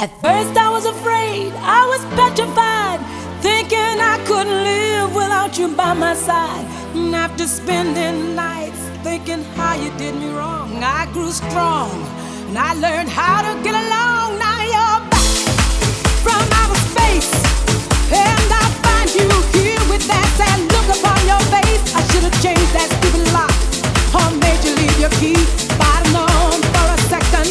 At first I was afraid, I was petrified, thinking I couldn't live without you by my side. And after spending nights thinking how you did me wrong, I grew strong and I learned how to get along. Now you're back from outer space, and I find you here with that sad look upon your face. I should have changed that stupid lock or made you leave your key. I'd known for a second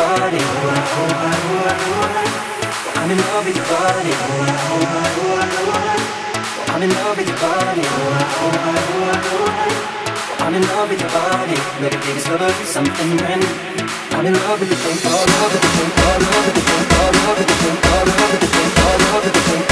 I'm in love with your body. I'm in love with your body. I'm in love with your body. Something brand. I'm in love with the thing, all over the thing, all over the thing, all over the thing, all over the thing.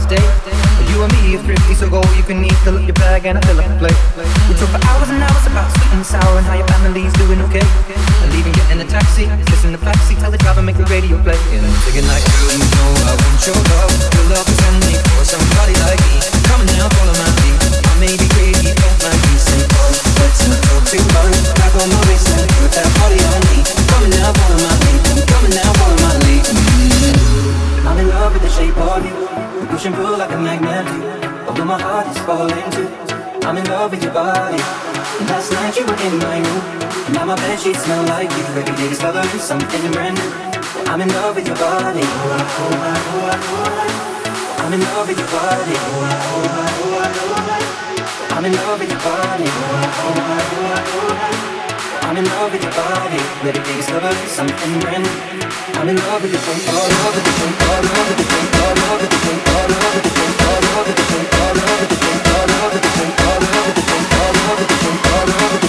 First. You and me are thrifty, so go you can eat. Fill up your bag and I fill up the plate. We talk for hours and hours about sweet and sour and how your family's doing okay. And leaving, in a taxi, kissing the backseat, tell the driver make the radio play. And I'm singing like, you know I want your love. Your love is only for somebody like me. Come now, follow my lead. I may be crazy, don't mind me. Say, oh, let's not talk too much. Back on my waist and put that body on me. Coming now, follow my lead. Coming now, follow my lead. I'm in love with the shape of you. Push and pull like a magnet do. Although my heart is falling too. I'm in love with your body. Last night you were in my room. Now my bed sheets smell like you. Every day discovering something brand new. I'm in love with your body. I'm in love with your body. I'm in love with your body. I'm in love with your body. Every day discover something brand new. I'm in love with the drink, all the all the all the all the all the all the all the all the all the all the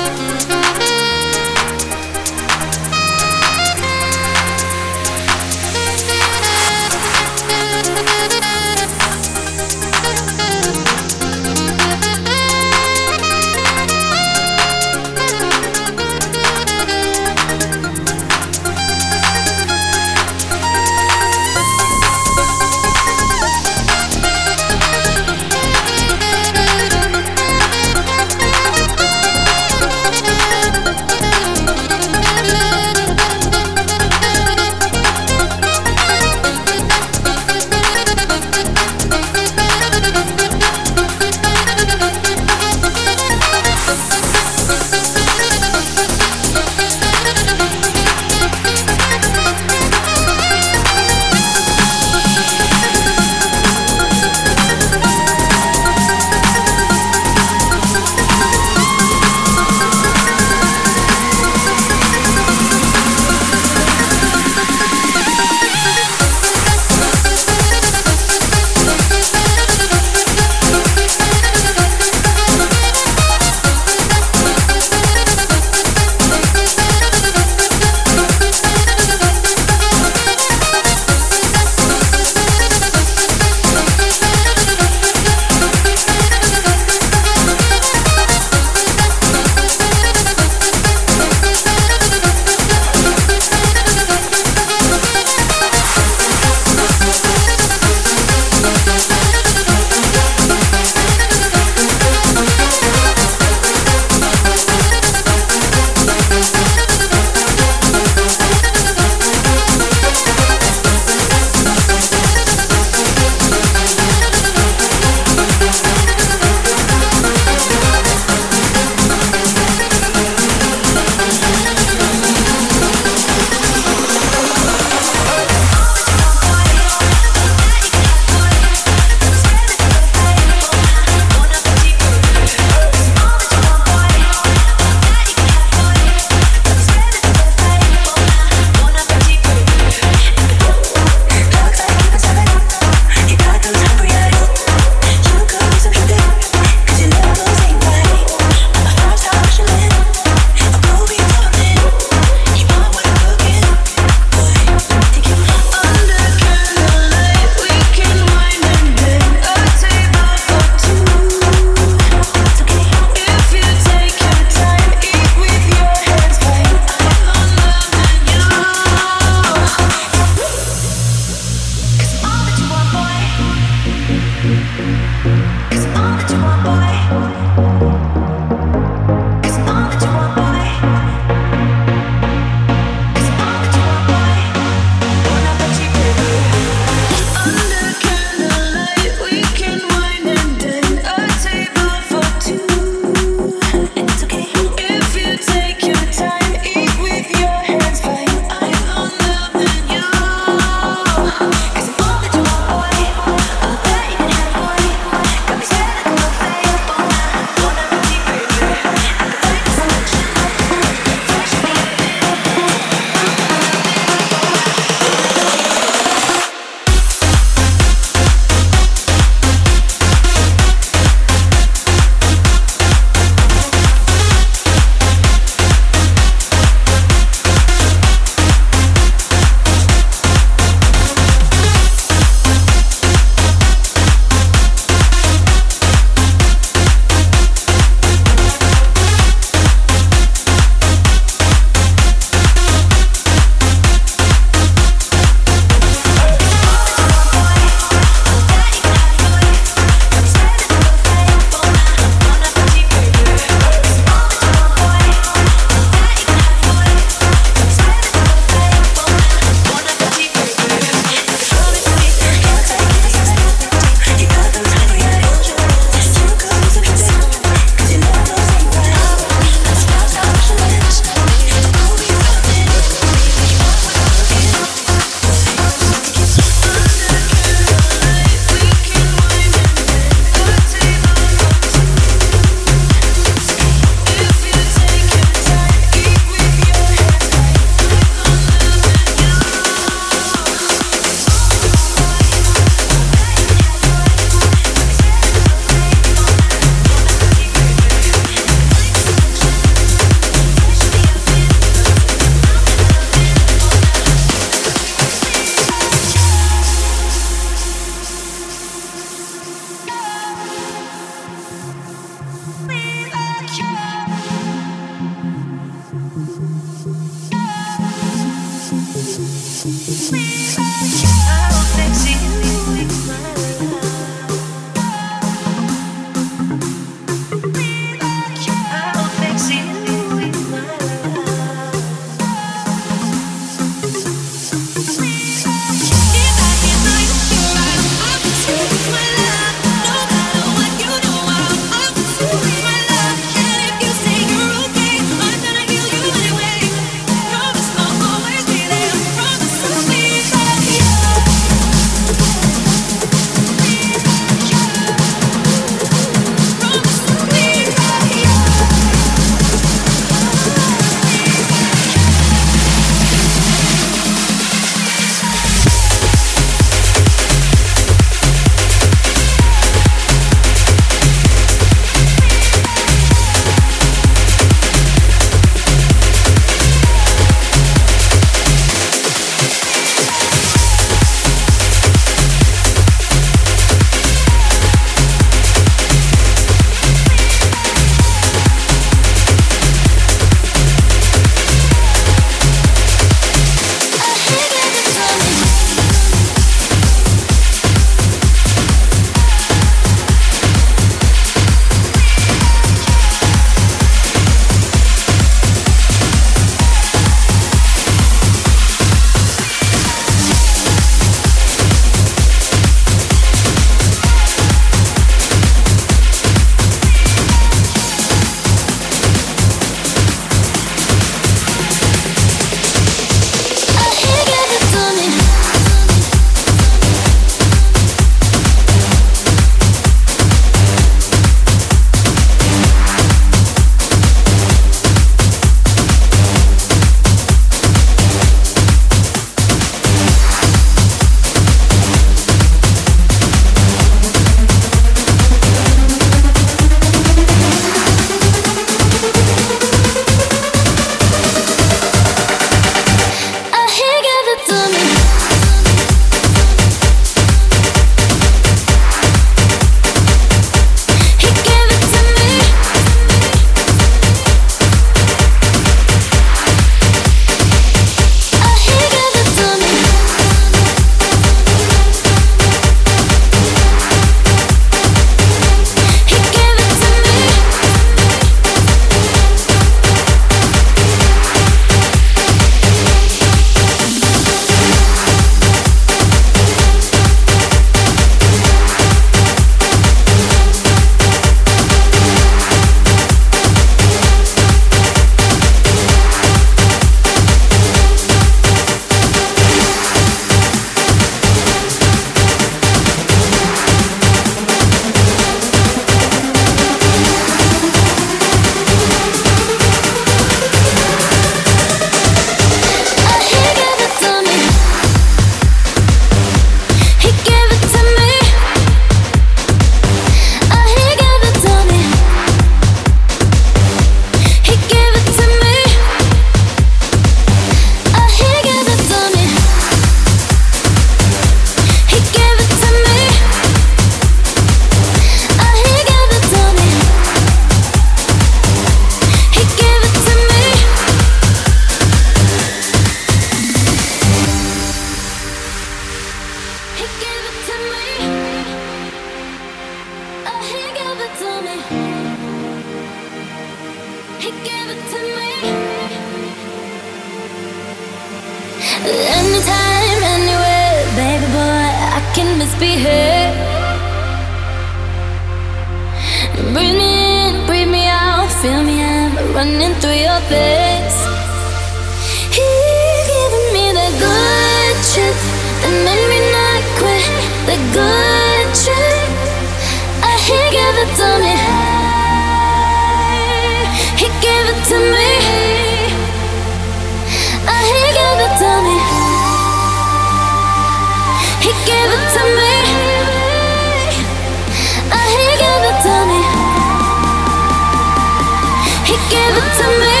look to me.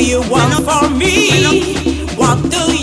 You want from me? What do you,